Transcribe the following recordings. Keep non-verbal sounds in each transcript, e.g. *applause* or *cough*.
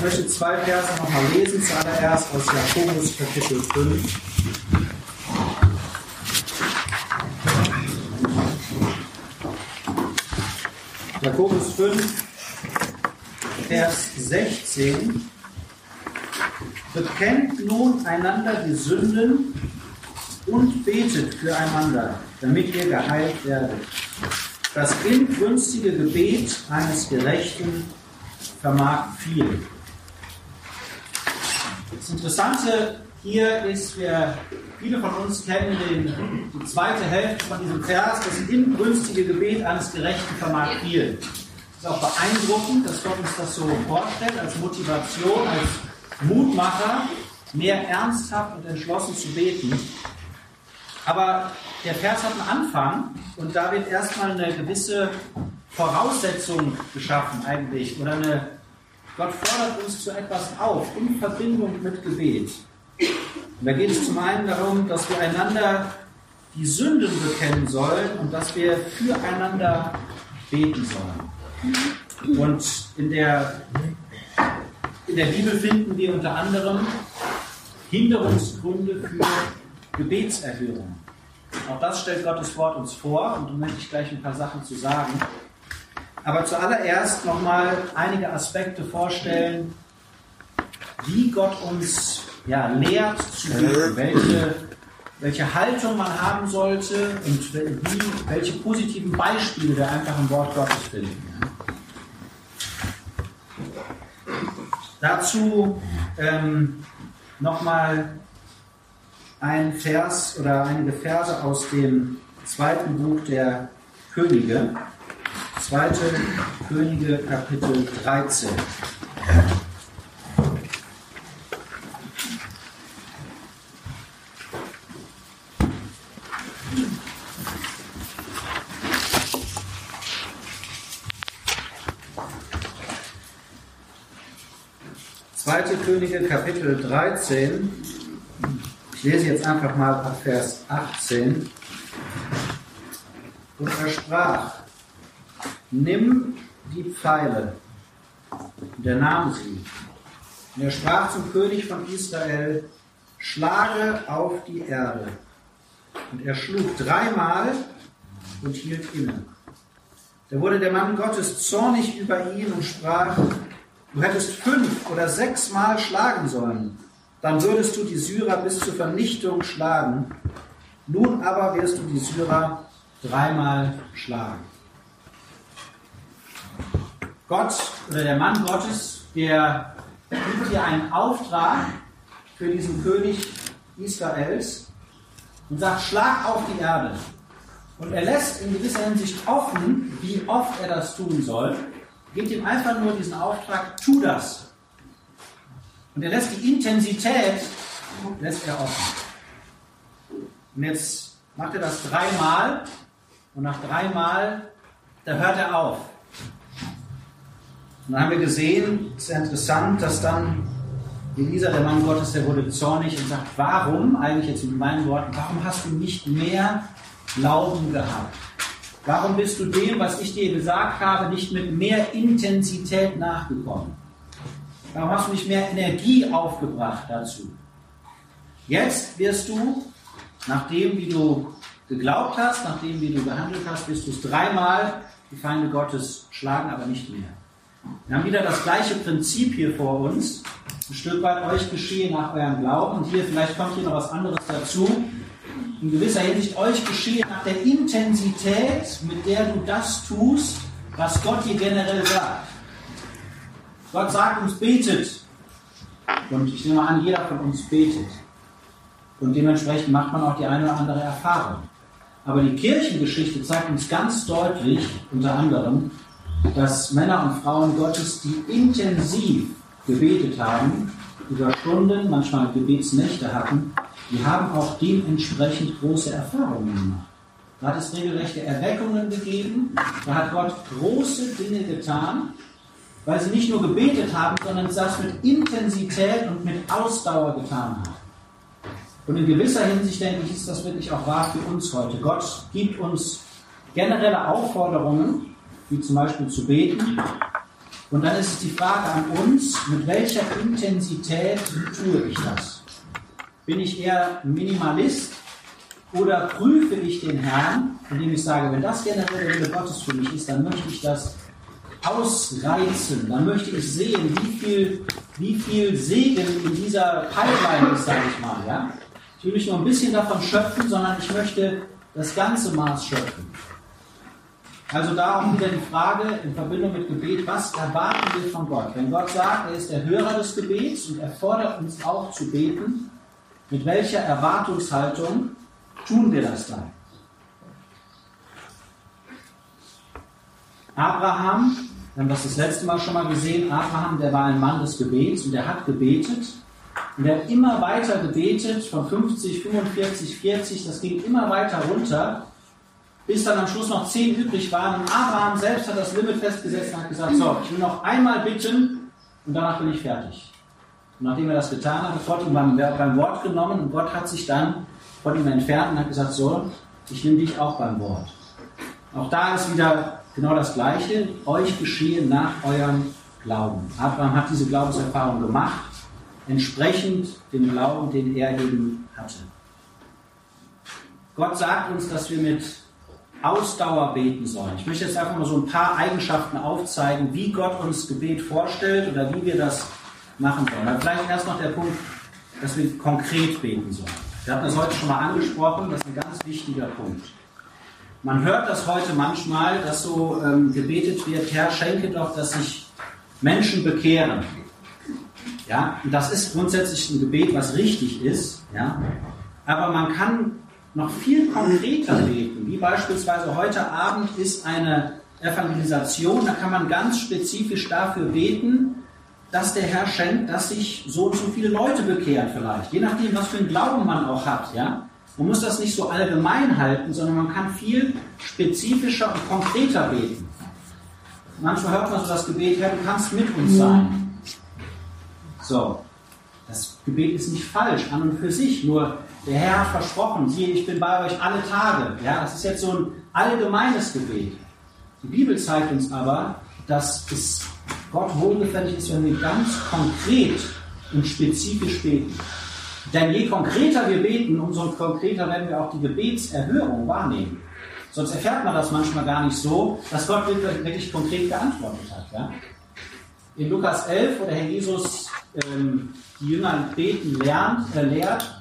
Ich möchte zwei Verse nochmal lesen, zuallererst aus Jakobus Kapitel 5. Jakobus 5, Vers 16. Bekennt nun einander die Sünden und betet füreinander, damit ihr geheilt werdet. Das inbrünstige Gebet eines Gerechten vermag viel. Das Interessante hier ist, wir, viele von uns kennen den, die zweite Hälfte von diesem Vers, das inbrünstige Gebet eines Gerechten vermag viel. Es ist auch beeindruckend, dass Gott uns das so vorstellt, als Motivation, als Mutmacher, mehr ernsthaft und entschlossen zu beten. Aber der Vers hat einen Anfang und da wird erstmal eine gewisse Voraussetzung geschaffen eigentlich oder eine Gott fordert uns zu etwas auf in Verbindung mit Gebet. Und da geht es zum einen darum, dass wir einander die Sünden bekennen sollen und dass wir füreinander beten sollen. Und in der, in der Bibel finden wir unter anderem Hinderungsgründe für Gebetserhörung. Auch das stellt Gottes Wort uns vor und da möchte ich gleich ein paar Sachen zu sagen. Aber zuallererst nochmal einige Aspekte vorstellen, wie Gott uns ja, lehrt zu beten, welche, welche Haltung man haben sollte und wie, welche positiven Beispiele wir einfach im Wort Gottes finden. Dazu ähm, nochmal ein Vers oder einige Verse aus dem zweiten Buch der Könige. Zweite Könige Kapitel 13. Zweite Könige Kapitel 13. Ich lese jetzt einfach mal ab Vers 18. Und er sprach, nimm die Pfeile. Und er nahm sie. Und er sprach zum König von Israel, schlage auf die Erde. Und er schlug dreimal und hielt inne. Da wurde der Mann Gottes zornig über ihn und sprach, du hättest fünf oder sechsmal schlagen sollen dann würdest du die Syrer bis zur Vernichtung schlagen. Nun aber wirst du die Syrer dreimal schlagen. Gott oder der Mann Gottes, der gibt hier einen Auftrag für diesen König Israels und sagt, schlag auf die Erde. Und er lässt in gewisser Hinsicht offen, wie oft er das tun soll, gibt ihm einfach nur diesen Auftrag, tu das. Und er lässt die Intensität, lässt er offen. Und jetzt macht er das dreimal und nach dreimal, da hört er auf. Und dann haben wir gesehen, sehr interessant, dass dann Elisa, der Mann Gottes, der wurde zornig und sagt, warum, eigentlich jetzt mit meinen Worten, warum hast du nicht mehr Glauben gehabt? Warum bist du dem, was ich dir gesagt habe, nicht mit mehr Intensität nachgekommen? Warum hast du nicht mehr Energie aufgebracht dazu? Jetzt wirst du, nachdem wie du geglaubt hast, nachdem wie du gehandelt hast, wirst du es dreimal die Feinde Gottes schlagen, aber nicht mehr. Wir haben wieder das gleiche Prinzip hier vor uns. Ein Stück weit euch geschehe nach eurem Glauben. Und hier, vielleicht kommt hier noch was anderes dazu. In gewisser Hinsicht euch geschehe nach der Intensität, mit der du das tust, was Gott dir generell sagt. Gott sagt uns, betet. Und ich nehme an, jeder von uns betet. Und dementsprechend macht man auch die eine oder andere Erfahrung. Aber die Kirchengeschichte zeigt uns ganz deutlich, unter anderem, dass Männer und Frauen Gottes, die intensiv gebetet haben, über Stunden, manchmal Gebetsnächte hatten, die haben auch dementsprechend große Erfahrungen gemacht. Da hat es regelrechte Erweckungen gegeben, da hat Gott große Dinge getan weil sie nicht nur gebetet haben, sondern das mit Intensität und mit Ausdauer getan haben. Und in gewisser Hinsicht, denke ich, ist das wirklich auch wahr für uns heute. Gott gibt uns generelle Aufforderungen, wie zum Beispiel zu beten, Und dann ist es die Frage an uns, mit welcher Intensität tue ich das? Bin ich eher Minimalist oder prüfe ich den Herrn, indem ich sage, wenn das generell der Wille Gottes für mich ist, dann möchte ich das ausreizen, dann möchte ich sehen, wie viel, wie viel Segen in dieser Pipeline ist, sage ich mal. Ja? Ich will nicht nur ein bisschen davon schöpfen, sondern ich möchte das ganze Maß schöpfen. Also da auch wieder die Frage in Verbindung mit Gebet, was erwarten wir von Gott? Wenn Gott sagt, er ist der Hörer des Gebets und er fordert uns auch zu beten, mit welcher Erwartungshaltung tun wir das dann? Abraham, wir haben das das letzte Mal schon mal gesehen, Abraham, der war ein Mann des Gebets und der hat gebetet und er hat immer weiter gebetet, von 50, 45, 40, das ging immer weiter runter bis dann am Schluss noch zehn übrig waren. Und Abraham selbst hat das Limit festgesetzt und hat gesagt, so, ich will noch einmal bitten und danach bin ich fertig. Und nachdem er das getan hat, hat Gott ihn beim, beim Wort genommen und Gott hat sich dann von ihm entfernt und hat gesagt, so, ich nehme dich auch beim Wort. Auch da ist wieder genau das Gleiche. Euch geschehe nach eurem Glauben. Abraham hat diese Glaubenserfahrung gemacht, entsprechend dem Glauben, den er eben hatte. Gott sagt uns, dass wir mit Ausdauer beten sollen. Ich möchte jetzt einfach mal so ein paar Eigenschaften aufzeigen, wie Gott uns Gebet vorstellt oder wie wir das machen sollen. Aber vielleicht erst noch der Punkt, dass wir konkret beten sollen. Wir hatten das heute schon mal angesprochen, das ist ein ganz wichtiger Punkt. Man hört das heute manchmal, dass so ähm, gebetet wird, Herr, schenke doch, dass sich Menschen bekehren. Ja, und das ist grundsätzlich ein Gebet, was richtig ist. Ja, aber man kann noch viel konkreter beten, wie beispielsweise heute Abend ist eine Evangelisation, da kann man ganz spezifisch dafür beten, dass der Herr schenkt, dass sich so und so viele Leute bekehren vielleicht, je nachdem, was für einen Glauben man auch hat, ja. Man muss das nicht so allgemein halten, sondern man kann viel spezifischer und konkreter beten. Manchmal hört man so das Gebet, Herr, du kannst mit uns sein. So, das Gebet ist nicht falsch an und für sich, nur der Herr hat versprochen, siehe, ich bin bei euch alle Tage. Ja, das ist jetzt so ein allgemeines Gebet. Die Bibel zeigt uns aber, dass es Gott wohlgefällig ist, wenn wir ganz konkret und spezifisch beten. Denn je konkreter wir beten, umso konkreter werden wir auch die Gebetserhörung wahrnehmen. Sonst erfährt man das manchmal gar nicht so, dass Gott wirklich konkret geantwortet hat. Ja? In Lukas 11, wo der Herr Jesus ähm, die Jünger beten lernt, äh, lehrt,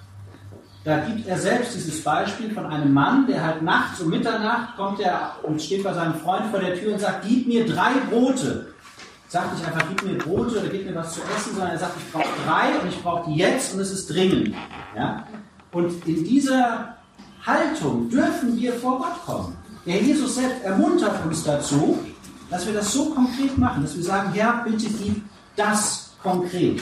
da gibt er selbst dieses Beispiel von einem Mann, der halt nachts um Mitternacht kommt er und steht bei seinem Freund vor der Tür und sagt, gib mir drei Brote. Sagt nicht einfach, gib mir Brote oder gib mir was zu essen, sondern er sagt, ich brauche drei und ich brauche die jetzt und es ist dringend. Ja? Und in dieser Haltung dürfen wir vor Gott kommen. Der Jesus selbst ermuntert uns dazu, dass wir das so konkret machen, dass wir sagen, Herr, bitte gib das konkret.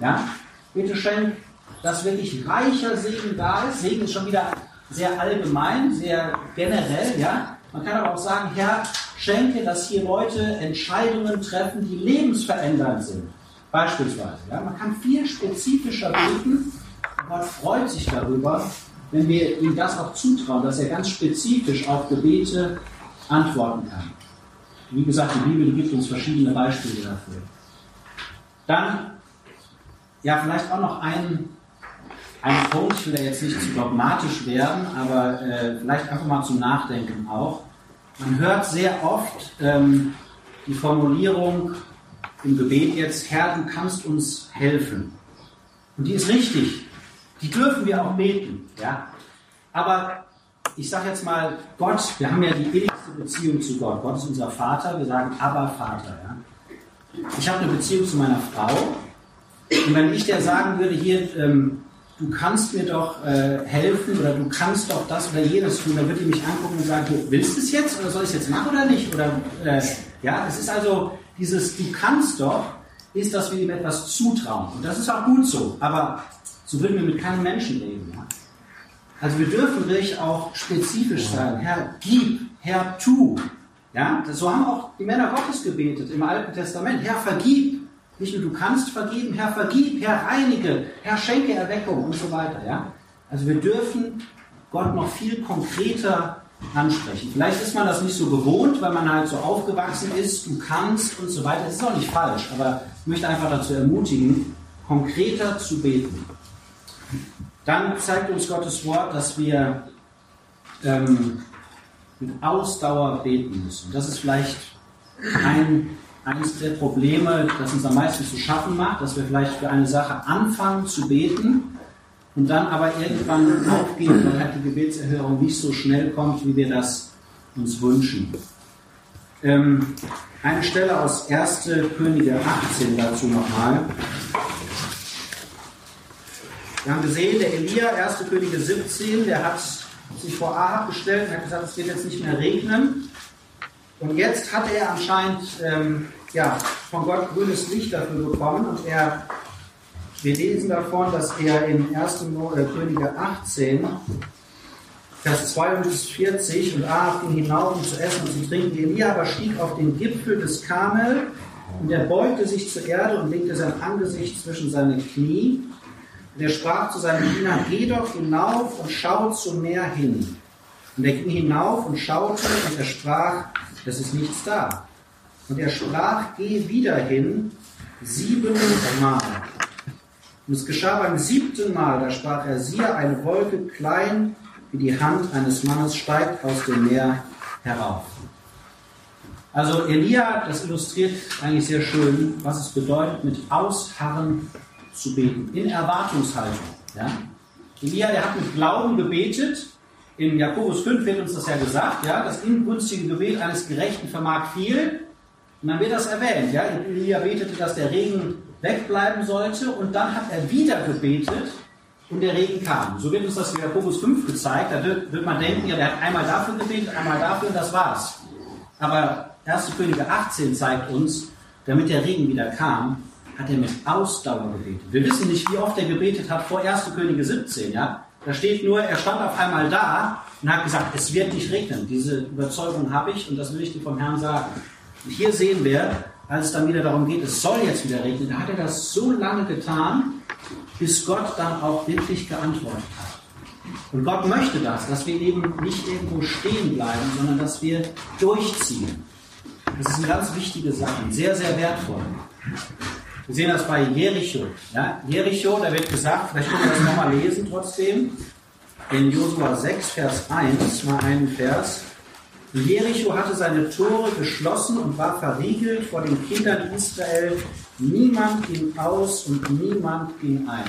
Ja? Bitte schenk dass wirklich reicher Segen da ist. Segen ist schon wieder sehr allgemein, sehr generell, ja. Man kann aber auch sagen, Herr, schenke, dass hier Leute Entscheidungen treffen, die lebensverändernd sind. Beispielsweise. Ja. Man kann viel spezifischer beten. Gott freut sich darüber, wenn wir ihm das auch zutrauen, dass er ganz spezifisch auf Gebete antworten kann. Wie gesagt, die Bibel gibt uns verschiedene Beispiele dafür. Dann, ja, vielleicht auch noch ein ein Punkt, ich will da jetzt nicht zu dogmatisch werden, aber äh, vielleicht einfach mal zum Nachdenken auch. Man hört sehr oft ähm, die Formulierung im Gebet jetzt, Herr, du kannst uns helfen. Und die ist richtig. Die dürfen wir auch beten. Ja? Aber ich sage jetzt mal, Gott, wir haben ja die innigste Beziehung zu Gott. Gott ist unser Vater, wir sagen aber Vater. Ja? Ich habe eine Beziehung zu meiner Frau. Und wenn ich der sagen würde, hier, ähm, du kannst mir doch äh, helfen oder du kannst doch das oder jenes tun, dann wird die mich angucken und sagen, willst du es jetzt oder soll ich es jetzt machen oder nicht? Oder äh, ja, es ist also dieses du kannst doch, ist, dass wir ihm etwas zutrauen. Und das ist auch gut so, aber so würden wir mit keinem Menschen leben. Ja? Also wir dürfen wirklich auch spezifisch sagen, Herr, gib, Herr, tu. Ja, so haben auch die Männer Gottes gebetet im Alten Testament. Herr, vergib, nicht nur du kannst vergeben, Herr, vergib, Herr, reinige, Herr, schenke Erweckung und so weiter. Ja? Also wir dürfen Gott noch viel konkreter ansprechen. Vielleicht ist man das nicht so gewohnt, weil man halt so aufgewachsen ist, du kannst und so weiter. Das ist auch nicht falsch, aber ich möchte einfach dazu ermutigen, konkreter zu beten. Dann zeigt uns Gottes Wort, dass wir ähm, mit Ausdauer beten müssen. Das ist vielleicht ein, eines der Probleme, das uns am meisten zu schaffen macht, dass wir vielleicht für eine Sache anfangen zu beten und dann aber irgendwann aufgeben, weil halt die Gebetserhörung nicht so schnell kommt, wie wir das uns wünschen. Ähm, eine Stelle aus 1. Könige 18 dazu nochmal. Wir haben gesehen, der Elia, 1. Könige 17, der hat sich vor Ahab gestellt und hat gesagt, es wird jetzt nicht mehr regnen. Und jetzt hat er anscheinend ähm, ja, von Gott grünes Licht dafür bekommen und er, wir lesen davon, dass er in 1. Äh, Könige 18, Vers 42 und Ahab ging hinauf, um zu essen und zu trinken. Elia aber stieg auf den Gipfel des Karmel und er beugte sich zur Erde und legte sein Angesicht zwischen seine Knie. Und er sprach zu seinem Diener, geh doch hinauf und schau zum Meer hin. Und er ging hinauf und schaute und er sprach, es ist nichts da. Und er sprach, geh wieder hin, siebenmal. Und es geschah beim siebten Mal, da sprach er, siehe, eine Wolke klein wie die Hand eines Mannes steigt aus dem Meer herauf. Also Elia, das illustriert eigentlich sehr schön, was es bedeutet, mit Ausharren zu beten, in Erwartungshaltung. Ja? Elia, der hat mit Glauben gebetet. In Jakobus 5 wird uns das ja gesagt, ja, das ingünstige Gebet eines Gerechten vermag viel. Und dann wird das erwähnt. Ja? Elia betete, dass der Regen wegbleiben sollte und dann hat er wieder gebetet und der Regen kam. So wird uns das in Jakobus 5 gezeigt. Da wird, wird man denken, ja, der hat einmal dafür gebetet, einmal dafür und das war's. Aber 1. Könige 18 zeigt uns, damit der Regen wieder kam, hat er mit Ausdauer gebetet. Wir wissen nicht, wie oft er gebetet hat vor 1. Könige 17, ja. Da steht nur, er stand auf einmal da und hat gesagt, es wird nicht regnen. Diese Überzeugung habe ich und das will ich dir vom Herrn sagen. Und hier sehen wir, als es dann wieder darum geht, es soll jetzt wieder regnen, da hat er das so lange getan, bis Gott dann auch wirklich geantwortet hat. Und Gott möchte das, dass wir eben nicht irgendwo stehen bleiben, sondern dass wir durchziehen. Das ist eine ganz wichtige Sache, sehr, sehr wertvoll. Wir sehen das bei Jericho. Ja? Jericho, da wird gesagt, vielleicht können wir das nochmal lesen trotzdem, in Josua 6, Vers 1, mal einen Vers. Jericho hatte seine Tore geschlossen und war verriegelt vor den Kindern Israel. Niemand ging aus und niemand ging ein.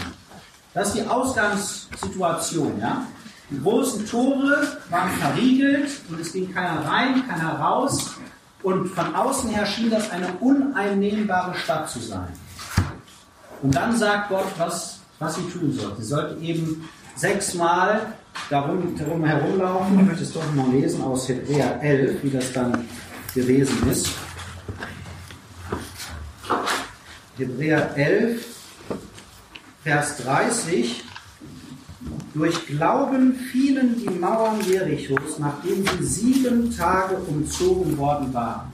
Das ist die Ausgangssituation. Ja? Die großen Tore waren verriegelt und es ging keiner rein, keiner raus. Und von außen her schien das eine uneinnehmbare Stadt zu sein. Und dann sagt Gott, was, was sie tun sollten. Sie sollten eben sechsmal darum, darum herumlaufen. Ich möchte es doch mal lesen aus Hebräer 11, wie das dann gewesen ist. Hebräer 11, Vers 30. Durch Glauben fielen die Mauern Jerichos, nachdem sie sieben Tage umzogen worden waren.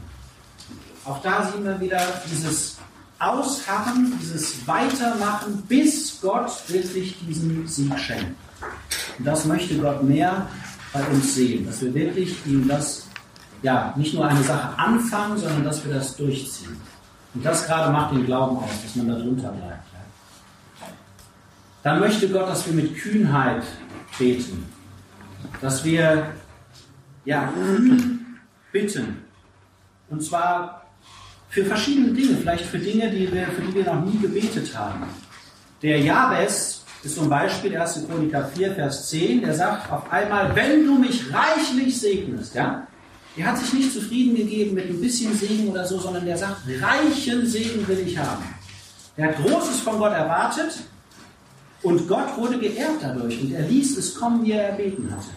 Auch da sehen wir wieder dieses Ausharren, dieses Weitermachen, bis Gott wirklich diesen Sieg schenkt. Und das möchte Gott mehr bei uns sehen, dass wir wirklich ihm das, ja, nicht nur eine Sache anfangen, sondern dass wir das durchziehen. Und das gerade macht den Glauben aus, dass man da drunter bleibt. Dann möchte Gott, dass wir mit Kühnheit beten, dass wir, ja, bitten. Und zwar für verschiedene Dinge, vielleicht für Dinge, die wir, für die wir noch nie gebetet haben. Der Jabes ist zum Beispiel 1. Chroniker 4, Vers 10, der sagt auf einmal, wenn du mich reichlich segnest, ja, der hat sich nicht zufrieden gegeben mit ein bisschen Segen oder so, sondern der sagt, reichen Segen will ich haben. Er hat Großes von Gott erwartet und Gott wurde geehrt dadurch und er ließ es kommen, wie er erbeten hatte.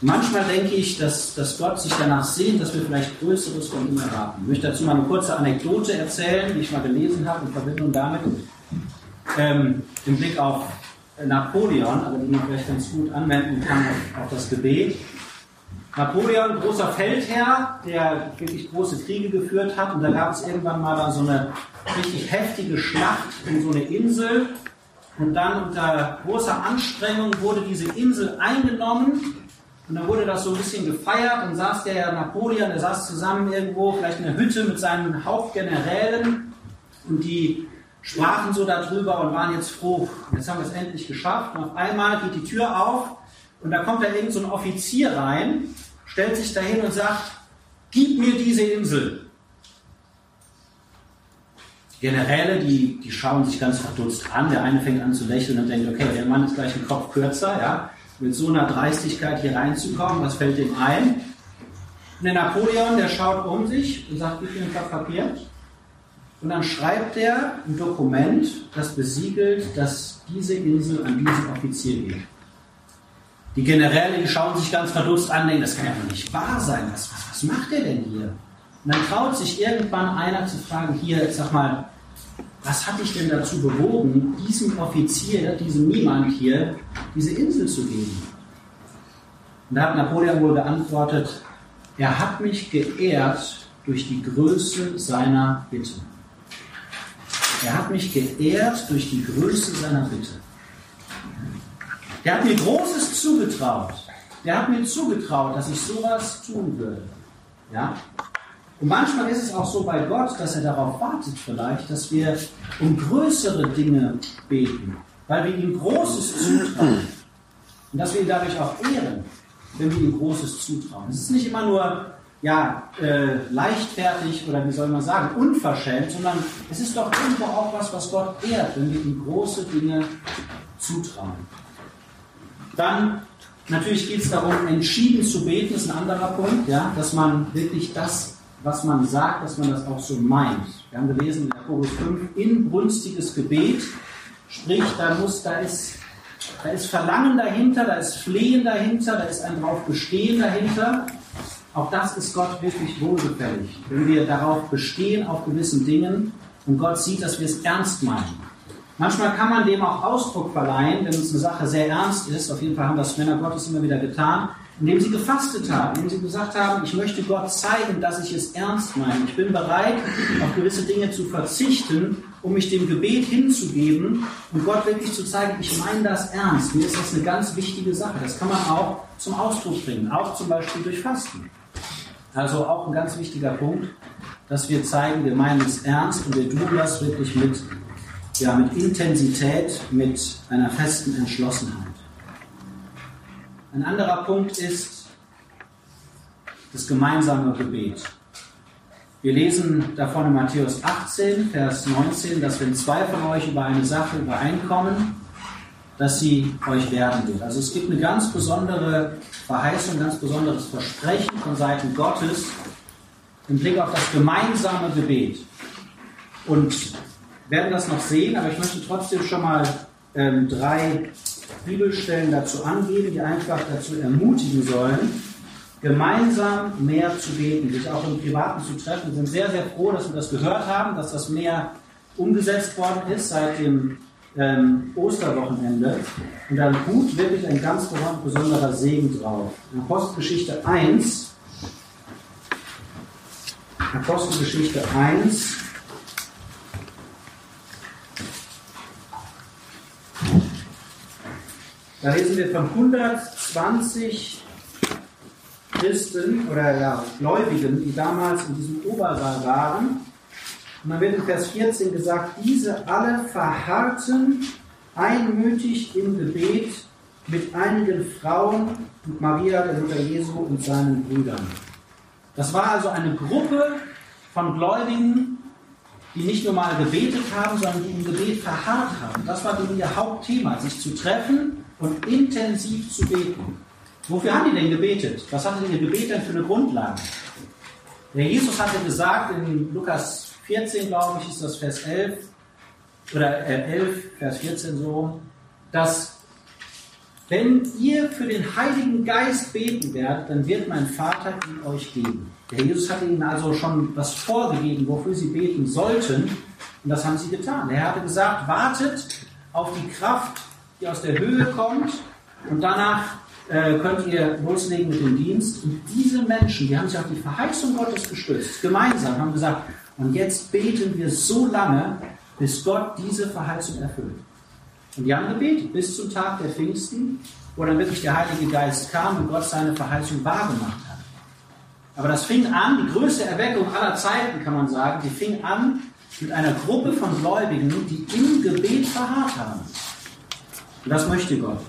Manchmal denke ich, dass, dass Gott sich danach sehnt, dass wir vielleicht Größeres von ihm erwarten. Ich möchte dazu mal eine kurze Anekdote erzählen, die ich mal gelesen habe in Verbindung damit, ähm, im Blick auf Napoleon, aber die man vielleicht ganz gut anwenden kann auf, auf das Gebet. Napoleon, großer Feldherr, der wirklich große Kriege geführt hat. Und da gab es irgendwann mal dann so eine richtig heftige Schlacht in so eine Insel. Und dann unter großer Anstrengung wurde diese Insel eingenommen Und dann wurde das so ein bisschen gefeiert. Dann saß der Napoleon, der saß zusammen irgendwo, vielleicht in der Hütte mit seinen Hauptgenerälen. Und die sprachen so darüber und waren jetzt froh. Jetzt haben wir es endlich geschafft. Und auf einmal geht die Tür auf und da kommt da irgend so ein Offizier rein, stellt sich dahin und sagt, gib mir diese Insel. Generäle, die, die schauen sich ganz verdutzt an. Der eine fängt an zu lächeln und denkt, okay, der Mann ist gleich einen Kopf kürzer, ja, mit so einer Dreistigkeit hier reinzukommen, was fällt dem ein? Und der Napoleon, der schaut um sich und sagt, gib mir ein Blatt Papier. Und dann schreibt er ein Dokument, das besiegelt, dass diese Insel an diesen Offizier geht. Die Generäle, die schauen sich ganz verdutzt an, denken, das kann ja wohl nicht wahr sein. Was, was, was macht er denn hier? Und dann traut sich irgendwann einer zu fragen, hier, sag mal, was hat dich denn dazu bewogen, diesem Offizier, diesem Niemand hier, diese Insel zu geben? Und da hat Napoleon wohl geantwortet, er hat mich geehrt durch die Größe seiner Bitte. Er hat mich geehrt durch die Größe seiner Bitte. Der hat mir Großes zugetraut. Der hat mir zugetraut, dass ich sowas tun würde. Ja? Und manchmal ist es auch so bei Gott, dass er darauf wartet vielleicht, dass wir um größere Dinge beten, weil wir ihm Großes zutrauen. Und dass wir ihn dadurch auch ehren, wenn wir ihm Großes zutrauen. Es ist nicht immer nur ja, äh, leichtfertig oder wie soll man sagen, unverschämt, sondern es ist doch irgendwo auch was, was Gott ehrt, wenn wir ihm große Dinge zutrauen. Dann natürlich geht es darum, entschieden zu beten, ist ein anderer Punkt, ja, dass man wirklich das, was man sagt, dass man das auch so meint. Wir haben gelesen in Jakobus 5, inbrünstiges Gebet, sprich, da muss, da ist, da ist Verlangen dahinter, da ist Flehen dahinter, da ist ein drauf bestehen dahinter. Auch das ist Gott wirklich wohlgefällig, wenn wir darauf bestehen, auf gewissen Dingen und Gott sieht, dass wir es ernst meinen. Manchmal kann man dem auch Ausdruck verleihen, wenn uns eine Sache sehr ernst ist. Auf jeden Fall haben das Männer Gottes immer wieder getan, indem sie gefastet haben, indem sie gesagt haben, ich möchte Gott zeigen, dass ich es ernst meine. Ich bin bereit, auf gewisse Dinge zu verzichten, um mich dem Gebet hinzugeben und Gott wirklich zu zeigen, ich meine das ernst. Mir ist das eine ganz wichtige Sache. Das kann man auch zum Ausdruck bringen, auch zum Beispiel durch Fasten. Also auch ein ganz wichtiger Punkt, dass wir zeigen, wir meinen es ernst und wir tun das wirklich mit ja, mit Intensität, mit einer festen Entschlossenheit. Ein anderer Punkt ist das gemeinsame Gebet. Wir lesen davon in Matthäus 18, Vers 19, dass wenn zwei von euch über eine Sache übereinkommen, dass sie euch werden wird. Also es gibt eine ganz besondere Verheißung, ein ganz besonderes Versprechen von Seiten Gottes im Blick auf das gemeinsame Gebet. Und werden das noch sehen, aber ich möchte trotzdem schon mal ähm, drei Bibelstellen dazu angeben, die einfach dazu ermutigen sollen, gemeinsam mehr zu beten, sich auch im Privaten zu treffen. Wir sind sehr, sehr froh, dass wir das gehört haben, dass das mehr umgesetzt worden ist seit dem ähm, Osterwochenende. Und da ruht wirklich ein ganz besonderer Segen drauf. In Apostelgeschichte 1, Apostelgeschichte 1, Da lesen wir von 120 Christen oder ja, Gläubigen, die damals in diesem Obersaal waren. Und dann wird in Vers 14 gesagt, diese alle verharrten einmütig im Gebet mit einigen Frauen und Maria, der Mutter Jesu und seinen Brüdern. Das war also eine Gruppe von Gläubigen, die nicht nur mal gebetet haben, sondern die im Gebet verharrt haben. Das war ihr Hauptthema, sich zu treffen und intensiv zu beten. Wofür haben die denn gebetet? Was hatte denn ihr Gebet denn für eine Grundlage? Der Jesus hatte gesagt, in Lukas 14, glaube ich, ist das Vers 11, oder 11, äh, Vers 14 so, dass wenn ihr für den Heiligen Geist beten werdet, dann wird mein Vater ihn euch geben. Der Jesus hatte ihnen also schon was vorgegeben, wofür sie beten sollten. Und das haben sie getan. Er hatte gesagt, wartet auf die Kraft die aus der Höhe kommt und danach äh, könnt ihr loslegen mit dem Dienst. Und diese Menschen, die haben sich auf die Verheißung Gottes gestützt, gemeinsam, haben gesagt, und jetzt beten wir so lange, bis Gott diese Verheißung erfüllt. Und die haben gebetet bis zum Tag der Pfingsten, wo dann wirklich der Heilige Geist kam und Gott seine Verheißung wahrgemacht hat. Aber das fing an, die größte Erweckung aller Zeiten, kann man sagen, die fing an mit einer Gruppe von Gläubigen, die im Gebet verharrt haben. Und das möchte Gott.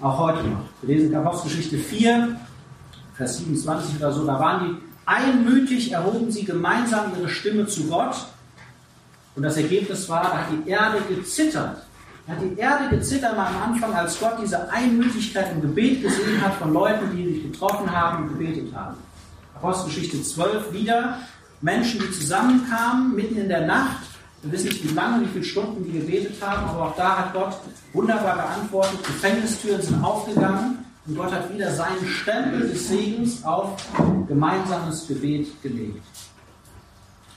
Auch heute noch. Wir lesen Apostelgeschichte 4, Vers 27 oder so, da waren die einmütig, erhoben sie gemeinsam ihre Stimme zu Gott. Und das Ergebnis war, da hat die Erde gezittert. Da hat die Erde gezittert am Anfang, als Gott diese Einmütigkeit im Gebet gesehen hat von Leuten, die sich getroffen haben und gebetet haben. Apostelgeschichte 12 wieder. Menschen, die zusammenkamen, mitten in der Nacht. Wir wissen nicht, wie lange, wie viele Stunden die gebetet haben, aber auch da hat Gott wunderbar geantwortet. Gefängnistüren sind aufgegangen und Gott hat wieder seinen Stempel des Segens auf gemeinsames Gebet gelegt.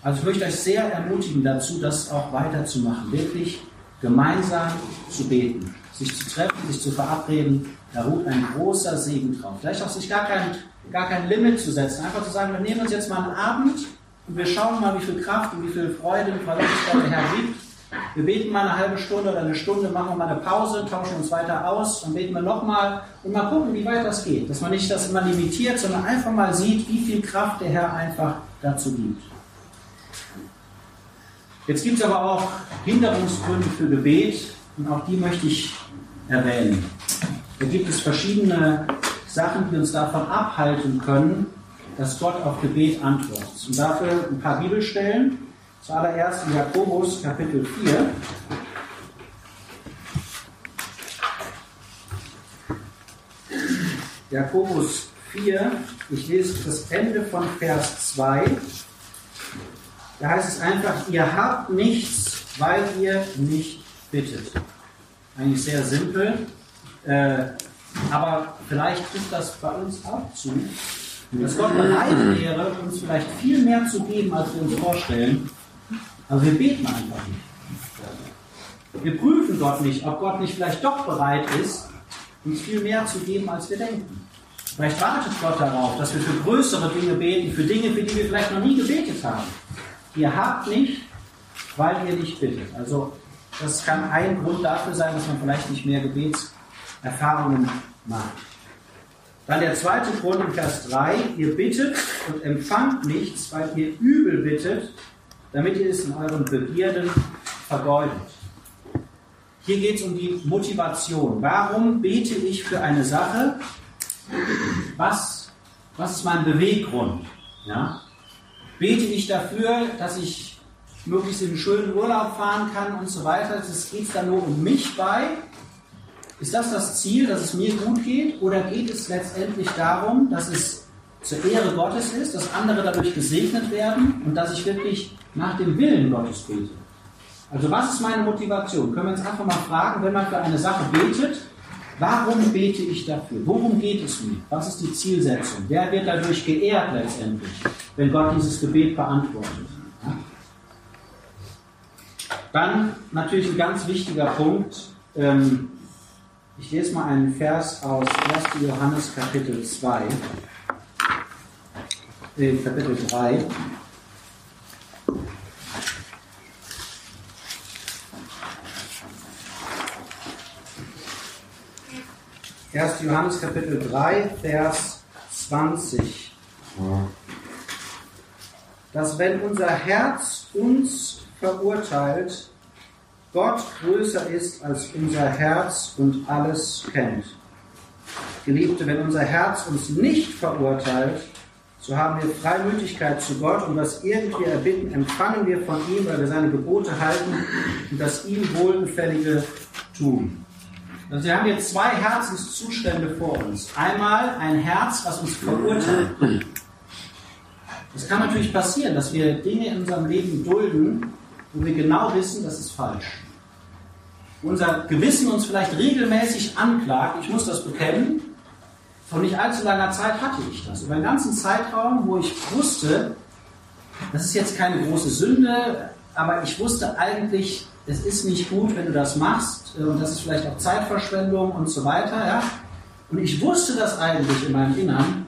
Also ich möchte euch sehr ermutigen dazu, das auch weiterzumachen. Wirklich gemeinsam zu beten, sich zu treffen, sich zu verabreden. Da ruht ein großer Segen drauf. Vielleicht auch sich gar kein, gar kein Limit zu setzen. Einfach zu sagen, wir nehmen uns jetzt mal einen Abend und wir schauen mal, wie viel Kraft und wie viel Freude und Verlässlichkeit der Herr gibt. Wir beten mal eine halbe Stunde oder eine Stunde, machen mal eine Pause, tauschen uns weiter aus, dann beten wir nochmal und mal gucken, wie weit das geht. Dass man nicht das immer limitiert, sondern einfach mal sieht, wie viel Kraft der Herr einfach dazu gibt. Jetzt gibt es aber auch Hinderungsgründe für Gebet und auch die möchte ich erwähnen. Da gibt es verschiedene Sachen, die uns davon abhalten können, dass Gott auf Gebet antwortet. Und dafür ein paar Bibelstellen. Zuallererst in Jakobus Kapitel 4. Jakobus 4, ich lese das Ende von Vers 2. Da heißt es einfach, ihr habt nichts, weil ihr nicht bittet. Eigentlich sehr simpel, äh, aber vielleicht trifft das bei uns auch zu, dass Gott bereit wäre, uns vielleicht viel mehr zu geben, als wir uns vorstellen. Aber wir beten einfach nicht. Wir prüfen Gott nicht, ob Gott nicht vielleicht doch bereit ist, uns viel mehr zu geben, als wir denken. Vielleicht wartet Gott darauf, dass wir für größere Dinge beten, für Dinge, für die wir vielleicht noch nie gebetet haben. Ihr habt nicht, weil ihr nicht bittet. Also das kann ein Grund dafür sein, dass man vielleicht nicht mehr Gebetserfahrungen macht. Dann der zweite Grund in Vers 3, ihr bittet und empfangt nichts, weil ihr übel bittet, damit ihr es in euren Begierden vergeudet. Hier geht es um die Motivation. Warum bete ich für eine Sache? Was, was ist mein Beweggrund? Ja? Bete ich dafür, dass ich möglichst in einen schönen Urlaub fahren kann und so weiter? Es geht dann nur um mich bei. Ist das das Ziel, dass es mir gut geht? Oder geht es letztendlich darum, dass es zur Ehre Gottes ist, dass andere dadurch gesegnet werden und dass ich wirklich nach dem Willen Gottes bete? Also was ist meine Motivation? Können wir uns einfach mal fragen, wenn man für eine Sache betet, warum bete ich dafür? Worum geht es mir? Was ist die Zielsetzung? Wer wird dadurch geehrt letztendlich, wenn Gott dieses Gebet beantwortet? Dann natürlich ein ganz wichtiger Punkt. Ähm, ich lese mal einen Vers aus 1. Johannes Kapitel 2, äh, Kapitel 3. 1. Johannes Kapitel 3, Vers 20. Dass wenn unser Herz uns verurteilt, Gott größer ist als unser Herz und alles kennt. Geliebte, wenn unser Herz uns nicht verurteilt, so haben wir Freimütigkeit zu Gott und was irgendwie erbitten, empfangen wir von ihm, weil wir seine Gebote halten und das ihm Wohlgefällige tun. Also wir haben hier zwei Herzenszustände vor uns. Einmal ein Herz, was uns verurteilt. Es kann natürlich passieren, dass wir Dinge in unserem Leben dulden, wo wir genau wissen, das ist falsch. Unser Gewissen uns vielleicht regelmäßig anklagt, ich muss das bekennen, vor nicht allzu langer Zeit hatte ich das. Über einen ganzen Zeitraum, wo ich wusste, das ist jetzt keine große Sünde, aber ich wusste eigentlich, es ist nicht gut, wenn du das machst und das ist vielleicht auch Zeitverschwendung und so weiter. Ja? Und ich wusste das eigentlich in meinem Innern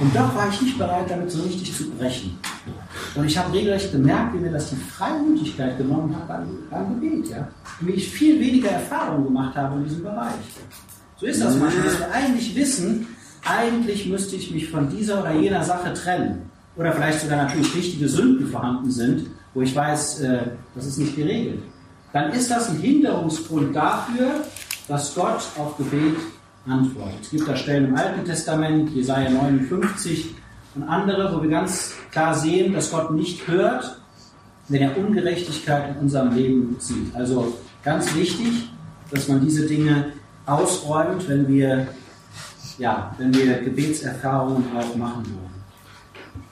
und doch war ich nicht bereit, damit so richtig zu brechen. Und ich habe regelrecht gemerkt, wie mir das die Freimütigkeit genommen hat beim, beim Gebet. Ja? Wie ich viel weniger Erfahrung gemacht habe in diesem Bereich. So ist das manchmal, dass wir eigentlich wissen, eigentlich müsste ich mich von dieser oder jener Sache trennen. Oder vielleicht sogar natürlich richtige Sünden vorhanden sind, wo ich weiß, äh, das ist nicht geregelt. Dann ist das ein Hinderungsgrund dafür, dass Gott auf Gebet antwortet. Es gibt da Stellen im Alten Testament, Jesaja 59 und andere, wo wir ganz klar sehen, dass Gott nicht hört, wenn er Ungerechtigkeit in unserem Leben sieht. Also ganz wichtig, dass man diese Dinge ausräumt, wenn wir, ja, wenn wir Gebetserfahrungen auch machen wollen.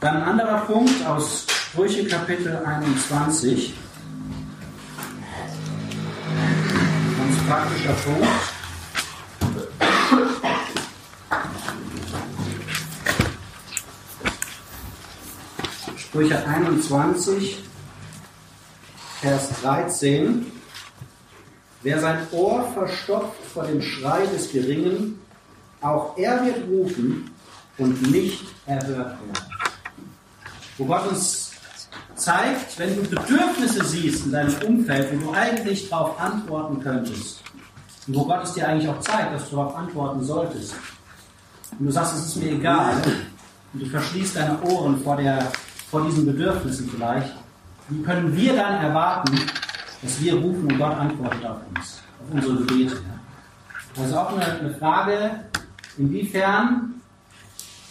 Dann ein anderer Punkt aus Sprüche Kapitel 21. Ganz praktischer Punkt. Sprüche 21, Vers 13. Wer sein Ohr verstopft vor dem Schrei des Geringen, auch er wird rufen und nicht erhört werden. Wo Gott uns zeigt, wenn du Bedürfnisse siehst in deinem Umfeld, wo du eigentlich darauf antworten könntest, und wo Gott es dir eigentlich auch zeigt, dass du darauf antworten solltest, und du sagst, es ist mir egal, und du verschließt deine Ohren vor, der, vor diesen Bedürfnissen vielleicht, wie können wir dann erwarten, dass wir rufen und Gott antwortet auf uns, auf unsere Gebete? Das ist auch eine, Frage, inwiefern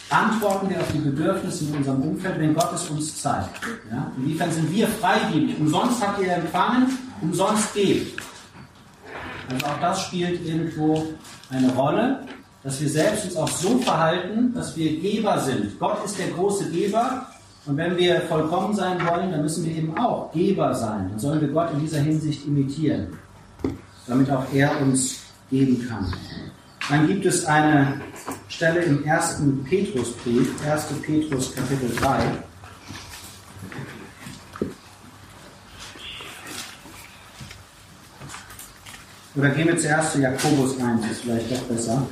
antworten wir auf die Bedürfnisse in unserem Umfeld, wenn Gott es uns zeigt. Ja? Inwiefern sind wir freigebig? Umsonst habt ihr empfangen, umsonst gebt. Also auch das spielt irgendwo eine Rolle, dass wir selbst uns auch so verhalten, dass wir Geber sind. Gott ist der große Geber und wenn wir vollkommen sein wollen, dann müssen wir eben auch Geber sein. Dann sollen wir Gott in dieser Hinsicht imitieren, damit auch er uns geben kann. Dann gibt es eine Stelle im ersten Petrusbrief, 1. Petrus Kapitel 3. Oder gehen wir zuerst zu Jakobus 1, ist vielleicht doch besser.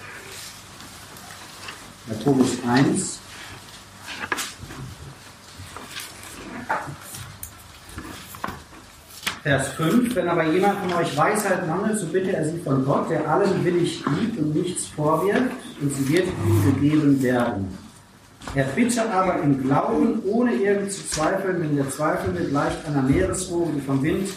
Jakobus 1. Vers 5, wenn aber jemand von euch Weisheit mangelt, so bitte er sie von Gott, der allen willig liebt und nichts vorwirft, und sie wird ihm gegeben werden. Er bitte aber im Glauben, ohne irgend zu zweifeln, denn der Zweifelnde gleicht einer Meereswoge, die vom Wind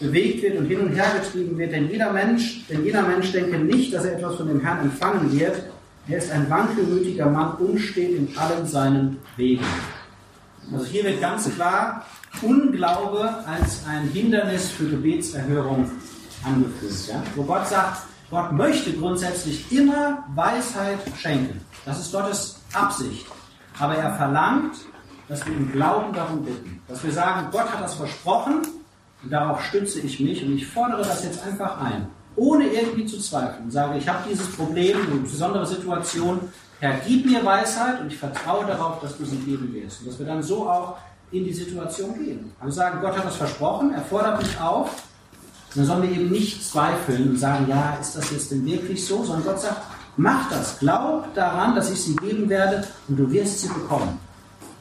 bewegt wird und hin und her getrieben wird. Denn jeder Mensch, denn jeder Mensch denke nicht, dass er etwas von dem Herrn empfangen wird. Er ist ein wankelmütiger Mann, unstet in allen seinen Wegen. Also hier wird ganz klar Unglaube als ein Hindernis für Gebetserhörung angeführt. Ja? Wo Gott sagt, Gott möchte grundsätzlich immer Weisheit schenken. Das ist Gottes Absicht. Aber er verlangt, dass wir im Glauben darum bitten. Dass wir sagen, Gott hat das versprochen und darauf stütze ich mich und ich fordere das jetzt einfach ein. Ohne irgendwie zu zweifeln. Sage, ich habe dieses Problem, eine besondere Situation. Herr, gib mir Weisheit und ich vertraue darauf, dass du sie geben wirst. Und dass wir dann so auch in die Situation gehen. Wir sagen, Gott hat das versprochen, er fordert mich auf. Dann sollen wir eben nicht zweifeln und sagen, ja, ist das jetzt denn wirklich so? Sondern Gott sagt, mach das, glaub daran, dass ich sie geben werde und du wirst sie bekommen.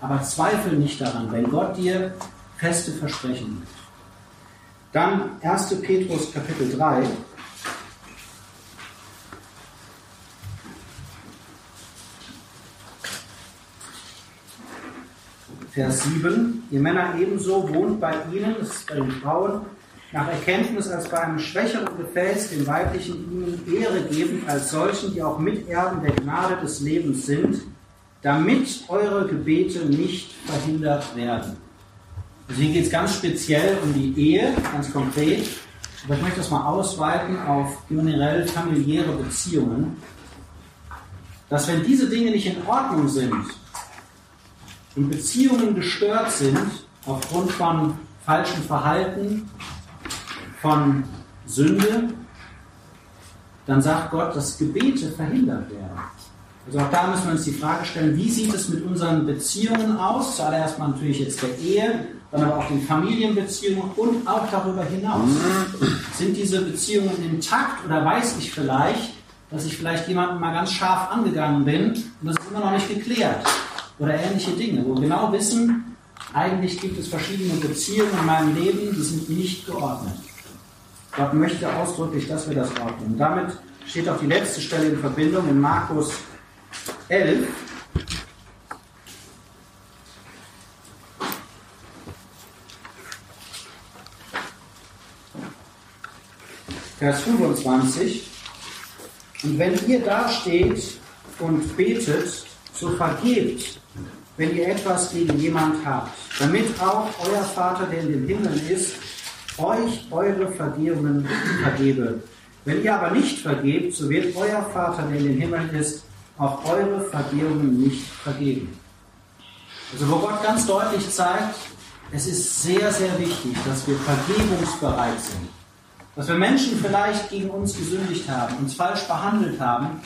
Aber zweifel nicht daran, wenn Gott dir feste Versprechen gibt. Dann 1. Petrus Kapitel 3. Vers 7. Ihr Männer ebenso wohnt bei ihnen, das ist bei den Frauen, nach Erkenntnis als bei einem schwächeren Gefäß den weiblichen ihnen Ehre geben, als solchen, die auch Miterben der Gnade des Lebens sind, damit eure Gebete nicht verhindert werden. Also hier geht es ganz speziell um die Ehe, ganz konkret. Aber ich möchte das mal ausweiten auf generell familiäre Beziehungen. Dass wenn diese Dinge nicht in Ordnung sind, und Beziehungen gestört sind aufgrund von falschem Verhalten, von Sünde, dann sagt Gott, dass Gebete verhindert werden. Also auch da müssen wir uns die Frage stellen, wie sieht es mit unseren Beziehungen aus? Zuallererst mal natürlich jetzt der Ehe, dann aber auch den Familienbeziehungen und auch darüber hinaus. Sind diese Beziehungen intakt oder weiß ich vielleicht, dass ich vielleicht jemanden mal ganz scharf angegangen bin und das ist immer noch nicht geklärt? Oder ähnliche Dinge, wo wir genau wissen, eigentlich gibt es verschiedene Beziehungen in meinem Leben, die sind nicht geordnet. Gott möchte ausdrücklich, dass wir das ordnen. Damit steht auch die letzte Stelle in Verbindung in Markus 11. Vers 25. Und wenn ihr da steht und betet, so vergebt, wenn ihr etwas gegen jemand habt, damit auch euer Vater, der in den Himmeln ist, euch eure Vergehungen vergebe. Wenn ihr aber nicht vergebt, so wird euer Vater, der in den Himmeln ist, auch eure Vergehungen nicht vergeben. Also wo Gott ganz deutlich zeigt, es ist sehr, sehr wichtig, dass wir vergebungsbereit sind. Dass wir Menschen vielleicht gegen uns gesündigt haben, uns falsch behandelt haben,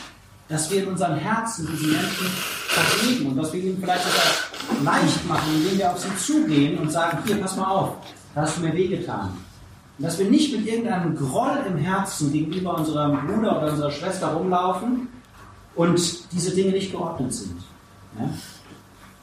dass wir in unserem Herzen diesen Menschen vergeben und dass wir ihnen vielleicht etwas leicht machen, indem wir auf sie zugehen und sagen, hier, pass mal auf, da hast du mir wehgetan. Und dass wir nicht mit irgendeinem Groll im Herzen gegenüber unserem Bruder oder unserer Schwester rumlaufen und diese Dinge nicht geordnet sind. Ja?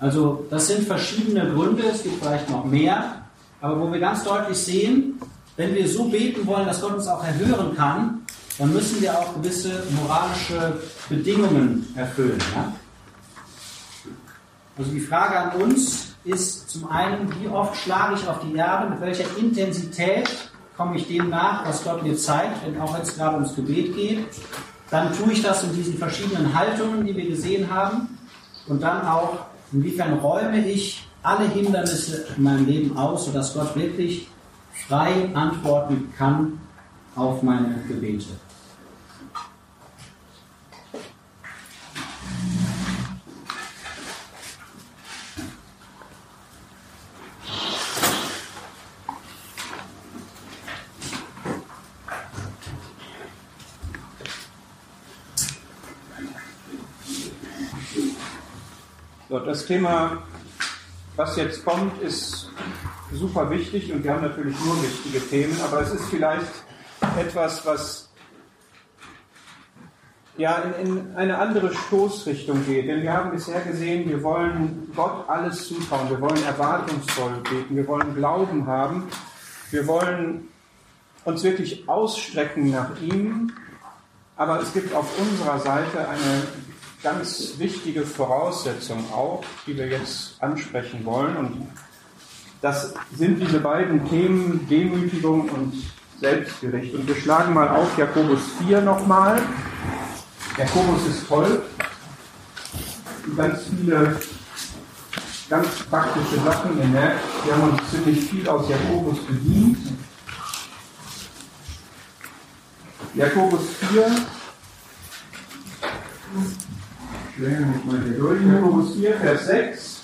Also das sind verschiedene Gründe, es gibt vielleicht noch mehr, aber wo wir ganz deutlich sehen, wenn wir so beten wollen, dass Gott uns auch erhören kann, dann müssen wir auch gewisse moralische Bedingungen erfüllen. Ja? Also die Frage an uns ist zum einen, wie oft schlage ich auf die Erde, mit welcher Intensität komme ich dem nach, was Gott mir zeigt, wenn auch jetzt gerade ums Gebet geht. Dann tue ich das in diesen verschiedenen Haltungen, die wir gesehen haben. Und dann auch, inwiefern räume ich alle Hindernisse in meinem Leben aus, sodass Gott wirklich frei antworten kann auf meine Gebete. So, das Thema, was jetzt kommt, ist super wichtig und wir haben natürlich nur wichtige Themen, aber es ist vielleicht etwas, was ja in, in, eine andere Stoßrichtung geht. Denn wir haben bisher gesehen, wir wollen Gott alles zutrauen, wir wollen erwartungsvoll beten, wir wollen Glauben haben, wir wollen uns wirklich ausstrecken nach ihm, aber es gibt auf unserer Seite eine ganz wichtige Voraussetzung auch, die wir jetzt ansprechen wollen. Und das sind diese beiden Themen Demütigung und Selbstgericht. Und wir schlagen mal auf Jakobus 4 nochmal. Jakobus ist toll. Ganz viele ganz praktische Sachen. Ihr merkt, wir haben uns ziemlich viel aus Jakobus bedient. Jakobus 4, Mich mal hier durch. Jakobus 4, Vers 6.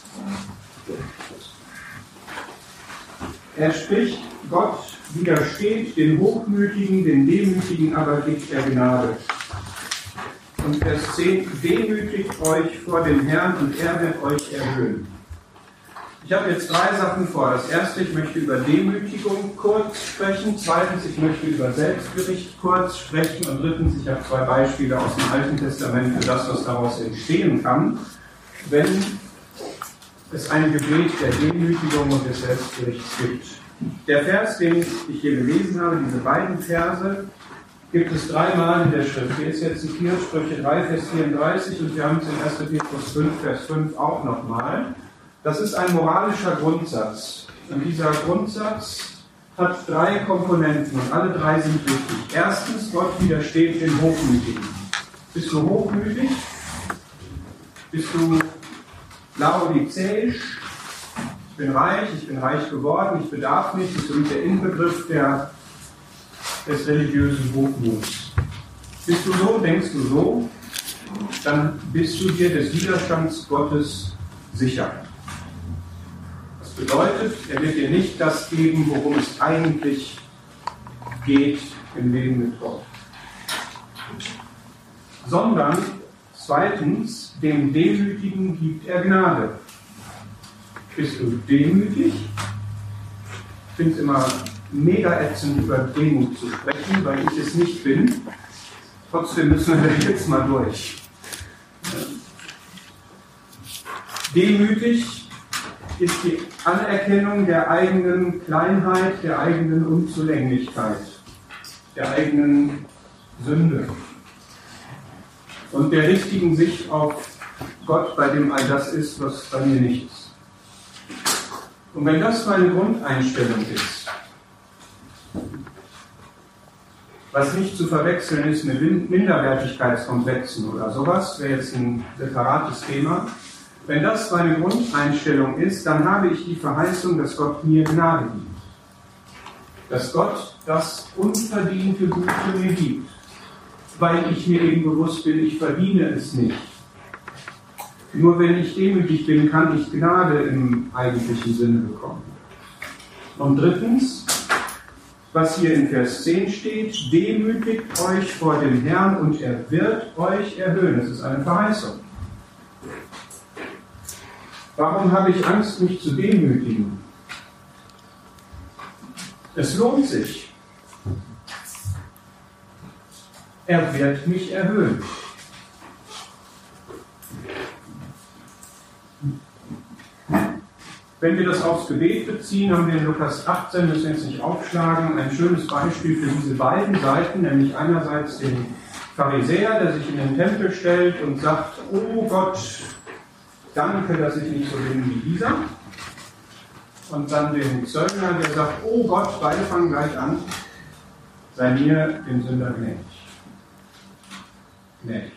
Er spricht, Gott widersteht den Hochmütigen, den Demütigen aber gibt er Gnade. Und Vers 10, demütigt euch vor dem Herrn und er wird euch erhöhen. Ich habe jetzt drei Sachen vor. Das erste, ich möchte über Demütigung kurz sprechen. Zweitens, ich möchte über Selbstgericht kurz sprechen. Und drittens, ich habe zwei Beispiele aus dem Alten Testament für das, was daraus entstehen kann, wenn es ein Gebet der Demütigung und des Selbstgerichts gibt. Der Vers, den ich hier gelesen habe, diese beiden Verse, gibt es dreimal in der Schrift. Hier ist jetzt hier Sprüche 3, Vers 34 und wir haben es in 1. Petrus 5, Vers 5 auch nochmal. Das ist ein moralischer Grundsatz. Und dieser Grundsatz hat drei Komponenten und alle drei sind wichtig. Erstens, Gott widersteht den Hochmütigen. Bist du hochmütig? Bist du laodizäisch? Ich bin reich, ich bin reich geworden, ich bedarf nicht. Das ist der Inbegriff der, des religiösen Hochmuts. Bist du so, denkst du so, dann bist du dir des Widerstands Gottes sicher bedeutet, er wird dir nicht das geben, worum es eigentlich geht im Leben mit Gott. Sondern zweitens, dem Demütigen gibt er Gnade. Bist du demütig? Ich finde es immer mega ätzend, über Demut zu sprechen, weil ich es nicht bin. Trotzdem müssen wir *laughs* jetzt mal durch. Demütig ist die Anerkennung der eigenen Kleinheit, der eigenen Unzulänglichkeit, der eigenen Sünde und der richtigen Sicht auf Gott, bei dem all das ist, was bei mir nicht ist. Und wenn das meine Grundeinstellung ist, was nicht zu verwechseln ist mit Minderwertigkeitskomplexen oder sowas, wäre jetzt ein separates Thema, wenn das meine Grundeinstellung ist, dann habe ich die Verheißung, dass Gott mir Gnade gibt. Dass Gott das unverdiente Gute mir gibt. Weil ich mir eben bewusst bin, ich verdiene es nicht. Nur wenn ich demütig bin, kann ich Gnade im eigentlichen Sinne bekommen. Und drittens, was hier in Vers 10 steht, demütigt euch vor dem Herrn und er wird euch erhöhen. Das ist eine Verheißung. Warum habe ich Angst, mich zu demütigen? Es lohnt sich. Er wird mich erhöhen. Wenn wir das aufs Gebet beziehen, haben wir in Lukas 18, müssen wir jetzt nicht aufschlagen, ein schönes Beispiel für diese beiden Seiten, nämlich einerseits den Pharisäer, der sich in den Tempel stellt und sagt, oh Gott, danke, dass ich nicht so bin wie dieser. Und dann den Zöllner, der sagt, oh Gott, beide fangen gleich an, sei mir, dem Sünder, gnädig. Gnädig.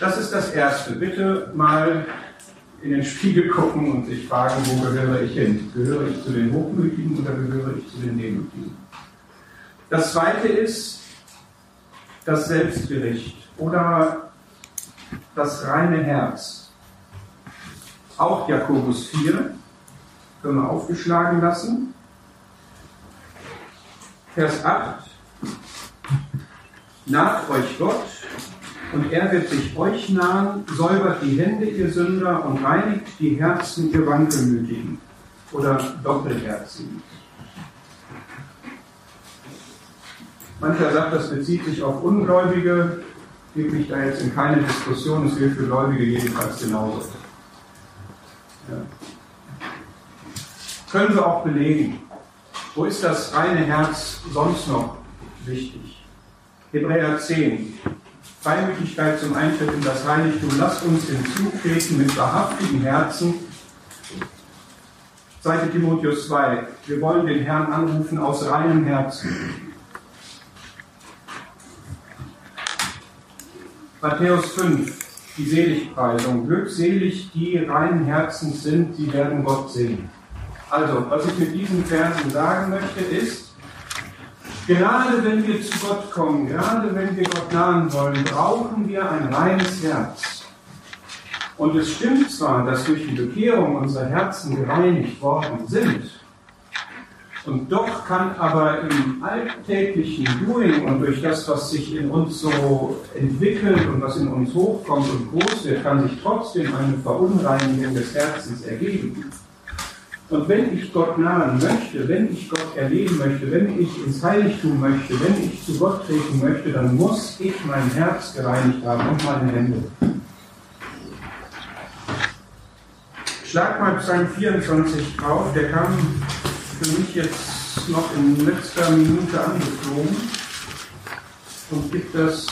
Das ist das Erste. Bitte mal in den Spiegel gucken und sich fragen, wo gehöre ich hin? Gehöre ich zu den Hochmütigen oder gehöre ich zu den Demütigen? Das Zweite ist das Selbstgericht oder das reine Herz. Auch Jakobus 4 können wir aufgeschlagen lassen. Vers 8. Nach euch Gott und er wird sich euch nahen, säubert die Hände, ihr Sünder, und reinigt die Herzen, ihr Wankelmütigen oder Doppelherzigen. Mancher sagt, das bezieht sich auf Ungläubige gebe mich da jetzt in keine Diskussion, es gilt für Gläubige jedenfalls genauso. Ja. Können wir auch belegen. Wo ist das reine Herz sonst noch wichtig? Hebräer 10. Freimütigkeit zum Eintritt in das Heiligtum. Lasst uns hinzutreten mit wahrhaftigen Herzen. 2. Timotheus 2. Wir wollen den Herrn anrufen aus reinem Herzen. Matthäus 5, die Seligpreisung. Glückselig, die reinen Herzens sind, sie werden Gott sehen. Also, was ich mit diesen Versen sagen möchte, ist, gerade wenn wir zu Gott kommen, gerade wenn wir Gott nahen wollen, brauchen wir ein reines Herz. Und es stimmt zwar, dass durch die Bekehrung unsere Herzen gereinigt worden sind, und doch kann aber im alltäglichen Doing und durch das, was sich in uns so entwickelt und was in uns hochkommt und groß wird, kann sich trotzdem eine Verunreinigung des Herzens ergeben. Und wenn ich Gott nahen möchte, wenn ich Gott erleben möchte, wenn ich ins Heiligtum möchte, wenn ich zu Gott treten möchte, dann muss ich mein Herz gereinigt haben und meine Hände. Schlag mal Psalm 24 drauf, der kam für mich jetzt noch in letzter Minute angeflogen und gibt das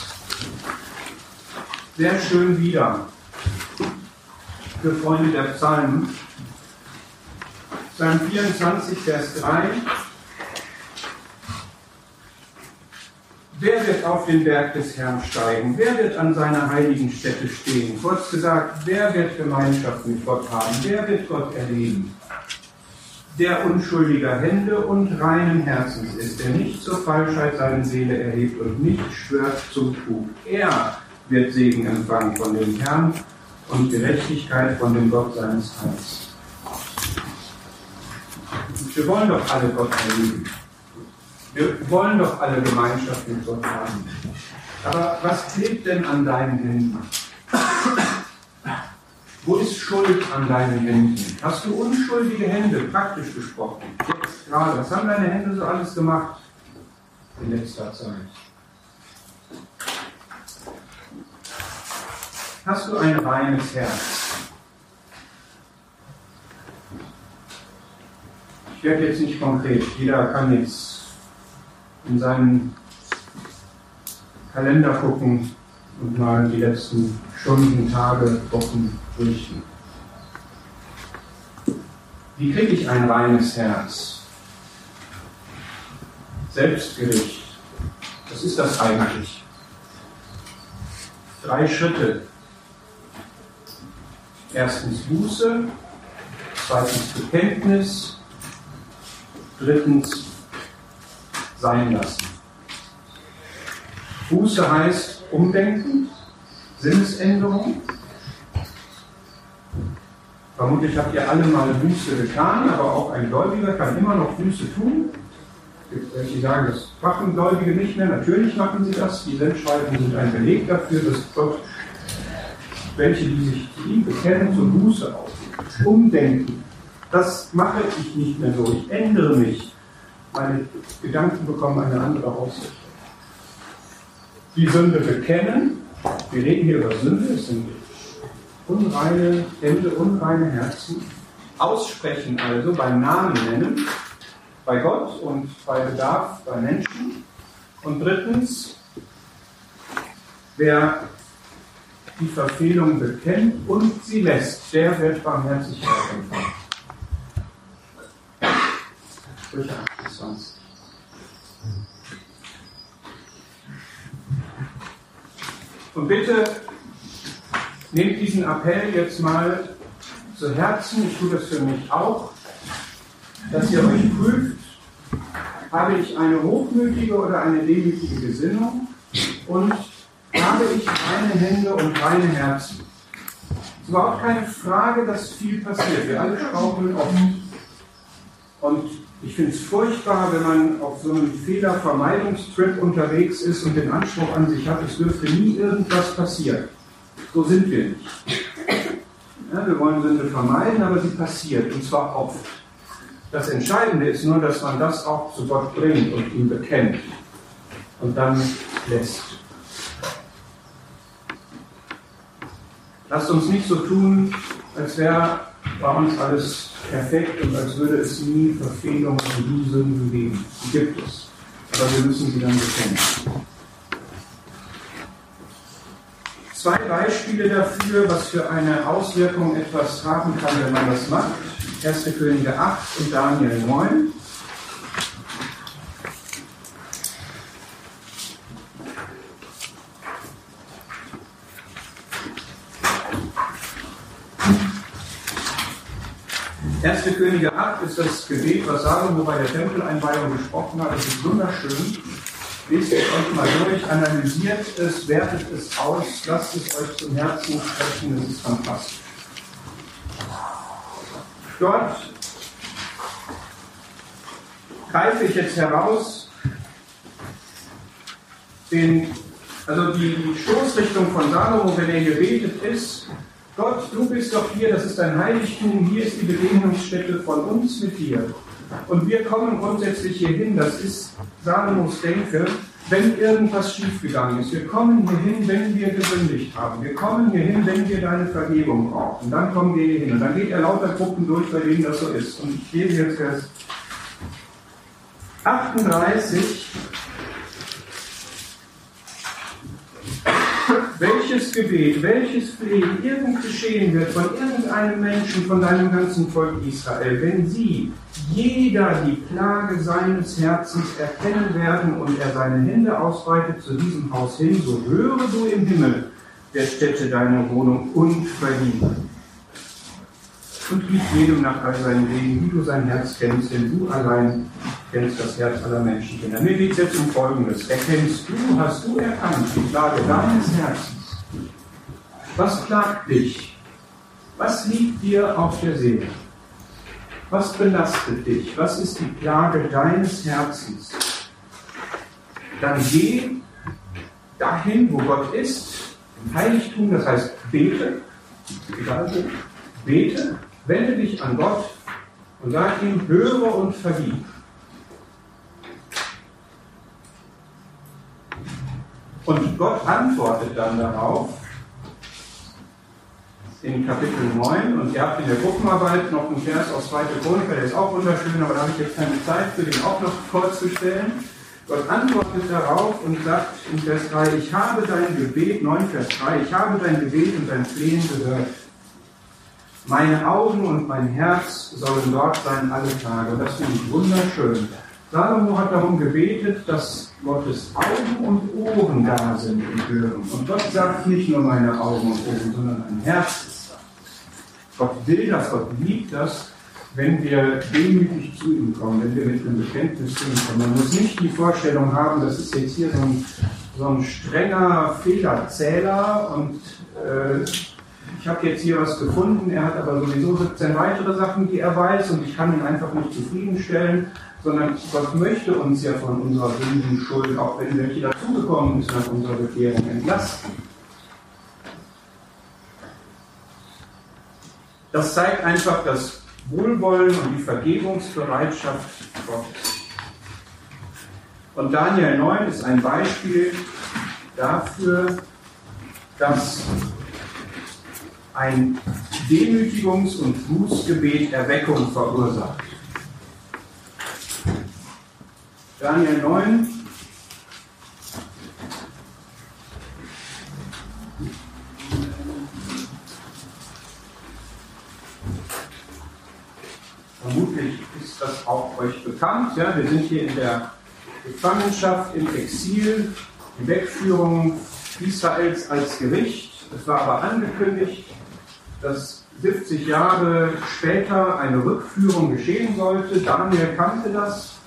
sehr schön wieder für Freunde der Psalmen. Psalm 24, Vers 3. Wer wird auf den Berg des Herrn steigen? Wer wird an seiner heiligen Stätte stehen? Kurz gesagt, wer wird Gemeinschaft mit Gott haben? Wer wird Gott erleben? Der unschuldiger Hände und reinen Herzens ist, der nicht zur Falschheit seine Seele erhebt und nicht schwört zum Trug. Er wird Segen empfangen von dem Herrn und Gerechtigkeit von dem Gott seines Heils. Wir wollen doch alle Gott erleben. Wir wollen doch alle Gemeinschaft mit Gott haben. Aber was klebt denn an deinen Händen? Wo ist Schuld an deinen Händen? Hast du unschuldige Hände, praktisch gesprochen, jetzt gerade? Was haben deine Hände so alles gemacht in letzter Zeit? Hast du ein reines Herz? Ich werde jetzt nicht konkret. Jeder kann jetzt in seinen Kalender gucken, und mal die letzten Stunden, Tage, Wochen durchgehen. Wie kriege ich ein reines Herz? Selbstgericht. Was ist das eigentlich? Drei Schritte. Erstens Buße, zweitens Bekenntnis, drittens sein lassen. Buße heißt Umdenken, Sinnesänderung. Vermutlich habt ihr alle mal Buße getan, aber auch ein Gläubiger kann immer noch Buße tun. Welche, sagen, das machen Gläubige nicht mehr. Natürlich machen sie das. Die Sendschreiben sind ein Beleg dafür, dass Gott welche, die sich zu ihm bekennen, zur Buße auf. Umdenken. Das mache ich nicht mehr so. Ich ändere mich. Meine Gedanken bekommen eine andere Ausrichtung. Die Sünde bekennen. Wir reden hier über Sünde. Es sind unreine Hände, unreine Herzen. Aussprechen also, beim Namen nennen, bei Gott und bei Bedarf bei Menschen. Und drittens, wer die Verfehlung bekennt und sie lässt, der wird Barmherzigkeit empfangen. Sprüche 28. Und bitte nehmt diesen Appell jetzt mal zu Herzen, ich tue das für mich auch, dass ihr euch prüft, habe ich eine hochmütige oder eine demütige Gesinnung und habe ich reine Hände und reine Herzen. Es ist überhaupt keine Frage, dass viel passiert. Wir alle straucheln oft. Und ich finde es furchtbar, wenn man auf so einem Fehlervermeidungstrip unterwegs ist und den Anspruch an sich hat, es dürfte nie irgendwas passieren. So sind wir nicht. Ja, wir wollen Sünde vermeiden, aber sie passiert, und zwar oft. Das Entscheidende ist nur, dass man das auch zu Gott bringt und ihn bekennt und dann lässt. Lasst uns nicht so tun, als wäre bei uns alles perfekt und als würde es nie Verfehlungen und Sünden geben. Die gibt es. Aber wir müssen sie dann bekennen. Zwei Beispiele dafür, was für eine Auswirkung etwas haben kann, wenn man das macht. 1. Könige 8 und Daniel 9. 1. Könige 8 ist das Gebet, was Salomo bei der Tempeleinweihung gesprochen hat. Das ist wunderschön. Lest es euch mal durch, analysiert es, wertet es aus, lasst es euch zum Herzen sprechen, das ist fantastisch. Dort greife ich jetzt heraus den, also die Stoßrichtung von Salomo, wenn er hier betet, ist, Gott, du bist doch hier, das ist dein Heiligtum, hier ist die Begegnungsstätte von uns mit dir. Und wir kommen grundsätzlich hier hin, das ist Salomos Denke, wenn irgendwas schiefgegangen ist. Wir kommen hier hin, wenn wir gesündigt haben. Wir kommen hier hin, wenn wir deine Vergebung brauchen. Dann kommen wir hier hin. Und dann geht er lauter Gruppen durch, bei denen das so ist. Und ich lese jetzt Vers 38 welches Gebet, welches Flehen irgend geschehen wird von irgendeinem Menschen, von deinem ganzen Volk Israel, wenn sie jeder die Plage seines Herzens erkennen werden und er seine Hände ausbreitet zu diesem Haus hin, so höre du im Himmel der Stätte deiner Wohnung und vergib. Und gib jedem nach all seinen Wegen, wie du sein Herz kennst, denn du allein kennst das Herz aller Menschenkinder. Mir geht es jetzt um Folgendes. Erkennst du, hast du erkannt, die Plage deines Herzens? Was plagt dich? Was liegt dir auf der Seele? Was belastet dich? Was ist die Plage deines Herzens? Dann geh dahin, wo Gott ist, im Heiligtum, das heißt bete, egal wo, bete, wende dich an Gott und sag ihm, höre und vergib. Und Gott antwortet dann darauf, in Kapitel 9 und ihr habt in der Gruppenarbeit noch einen Vers aus 2. Chroniker, der ist auch wunderschön, aber da habe ich jetzt keine Zeit für den auch noch vorzustellen. Gott antwortet darauf und sagt in Vers 3, ich habe dein Gebet, 9 Vers 3, ich habe dein Gebet und dein Flehen gehört. Meine Augen und mein Herz sollen dort sein alle Tage. Und das finde ich wunderschön. Salomo hat darum gebetet, dass Gottes Augen und Ohren da sind und hören. Und Gott sagt nicht nur meine Augen und Ohren, sondern mein Herz ist da. Gott will das, Gott liebt das, wenn wir demütig zu ihm kommen, wenn wir mit einem Bekenntnis zu ihm kommen. Man muss nicht die Vorstellung haben, das ist jetzt hier so ein, so ein strenger Fehlerzähler und äh, ich habe jetzt hier was gefunden, er hat aber sowieso 17 weitere Sachen, die er weiß und ich kann ihn einfach nicht zufriedenstellen sondern Gott möchte uns ja von unserer Sünden Schuld, auch wenn welche dazugekommen ist nach unserer Bekehrung, entlasten. Das zeigt einfach das Wohlwollen und die Vergebungsbereitschaft Gottes. Und Daniel 9 ist ein Beispiel dafür, dass ein Demütigungs- und Bußgebet Erweckung verursacht. Daniel 9. Vermutlich ist das auch euch bekannt. Ja? Wir sind hier in der Gefangenschaft, im Exil, die Wegführung Israels als Gericht. Es war aber angekündigt, dass 70 Jahre später eine Rückführung geschehen sollte. Daniel kannte das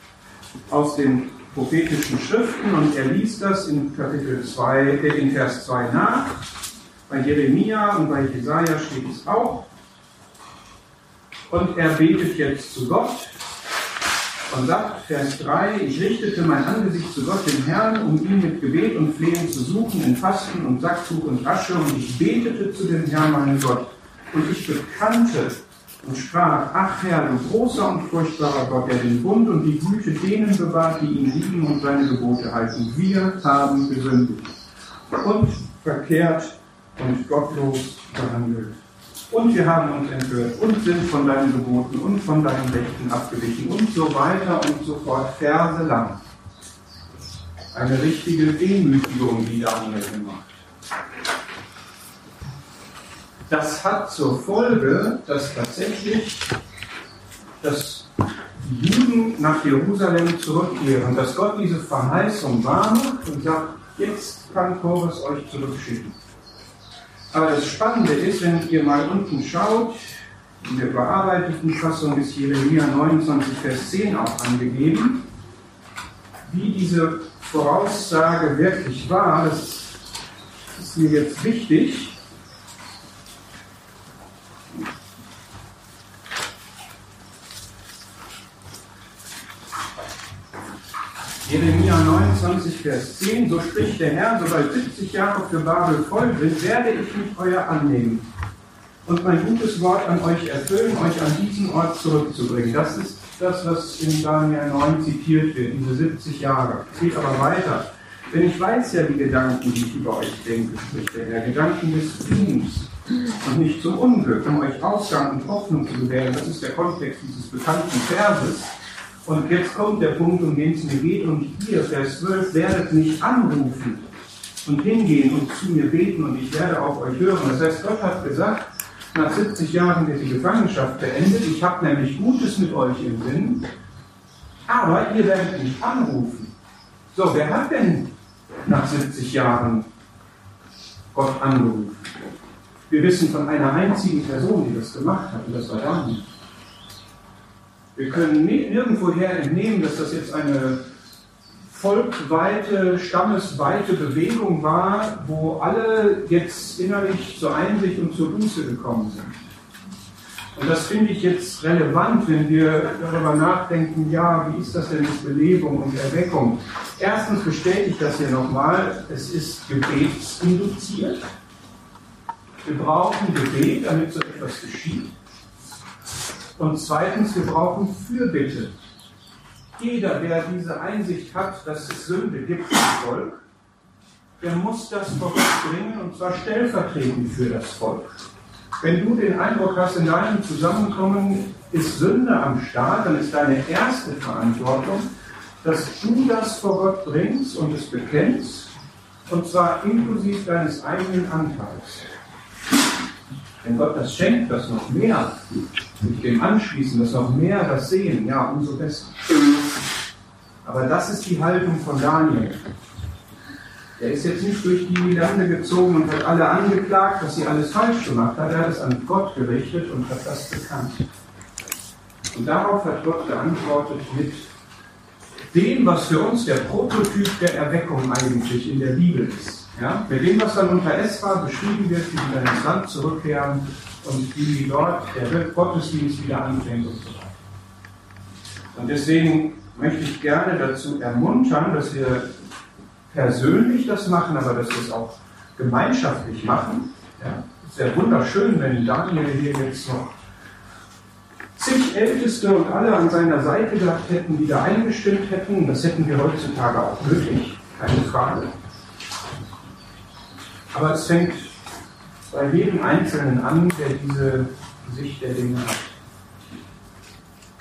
aus den prophetischen Schriften und er liest das in Kapitel 2, äh, in Vers 2 nach. Bei Jeremia und bei Jesaja steht es auch. Und er betet jetzt zu Gott und sagt, Vers 3, ich richtete mein Angesicht zu Gott, dem Herrn, um ihn mit Gebet und Flehen zu suchen, in Fasten und Sacktuch und Asche, und ich betete zu dem Herrn, meinem Gott. Und ich bekannte und sprach, ach Herr, du großer und furchtbarer Gott, der den Bund und die Güte denen bewahrt, die ihn lieben und seine Gebote halten. Wir haben gesündigt und verkehrt und gottlos behandelt. Und wir haben uns enthört und sind von deinen Geboten und von deinen Rechten abgewichen und so weiter und so fort. Verse lang. Eine richtige Demütigung, die Daniel gemacht. Das hat zur Folge, dass tatsächlich dass die Juden nach Jerusalem zurückkehren, dass Gott diese Verheißung wahrmacht und sagt, jetzt kann Chorus euch zurückschicken. Aber das Spannende ist, wenn ihr mal unten schaut, in der überarbeiteten Fassung ist Jeremia 29, Vers 10 auch angegeben, wie diese Voraussage wirklich war, das ist mir jetzt wichtig. Jeremia 29, Vers 10, so spricht der Herr, sobald 70 Jahre für Babel voll sind, werde ich mich euer annehmen und mein gutes Wort an euch erfüllen, euch an diesen Ort zurückzubringen. Das ist das, was in Daniel 9 zitiert wird, diese 70 Jahre. Es geht aber weiter. Denn ich weiß ja die Gedanken, die ich über euch denke, spricht der Herr, Gedanken des Friedens und nicht zum Unglück, um euch Ausgang und Hoffnung zu gewähren. Das ist der Kontext dieses bekannten Verses. Und jetzt kommt der Punkt, um den es mir geht. Und ihr, Vers 12, werdet mich anrufen und hingehen und zu mir beten und ich werde auf euch hören. Das heißt, Gott hat gesagt, nach 70 Jahren wird die Gefangenschaft beendet. Ich habe nämlich Gutes mit euch im Sinn. Aber ihr werdet mich anrufen. So, wer hat denn nach 70 Jahren Gott angerufen? Wir wissen von einer einzigen Person, die das gemacht hat, und das war Daniel. Wir können nirgendwoher entnehmen, dass das jetzt eine volkweite, stammesweite Bewegung war, wo alle jetzt innerlich zur Einsicht und zur Buße gekommen sind. Und das finde ich jetzt relevant, wenn wir darüber nachdenken, ja, wie ist das denn mit Belebung und Erweckung? Erstens bestätigt das hier nochmal, es ist gebetsinduziert. Wir brauchen Gebet, damit so etwas geschieht. Und zweitens, wir brauchen Fürbitte. Jeder, der diese Einsicht hat, dass es Sünde gibt im Volk, der muss das vor Gott bringen, und zwar stellvertretend für das Volk. wenn du den Eindruck hast, in deinem Zusammenkommen ist Sünde am Start, dann ist deine erste Verantwortung, dass du das vor Gott bringst und es bekennst, und zwar inklusive deines eigenen Anteils. Wenn Gott das schenkt, das noch mehr sich dem anschließen, das noch mehr das sehen, ja, umso besser. Aber das ist die Haltung von Daniel. Er ist jetzt nicht durch die Lande gezogen und hat alle angeklagt, dass sie alles falsch gemacht hat. Er hat es an Gott gerichtet und hat das bekannt. Und darauf hat Gott geantwortet mit dem, was für uns der Prototyp der Erweckung eigentlich in der Bibel ist. Ja? Mit dem, was dann unter Esra beschrieben wird, wie sie dann ins Land zurückkehren und wie dort der Gottesdienst wieder anfängt und so weiter. Und deswegen möchte ich gerne dazu ermuntern, dass wir persönlich das machen, aber dass wir es auch gemeinschaftlich machen. Ja, es wäre wunderschön, wenn Daniel hier jetzt noch zig Älteste und alle an seiner Seite gehabt hätten, die da eingestimmt hätten. Das hätten wir heutzutage auch möglich, keine Frage. Aber es fängt bei jedem Einzelnen an, der diese Sicht der Dinge hat.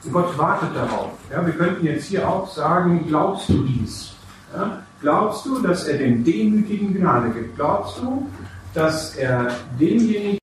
Und Gott wartet darauf. Ja, wir könnten jetzt hier auch sagen, glaubst du dies? Ja, glaubst du, dass er dem Demütigen Gnade gibt? Glaubst du, dass er demjenigen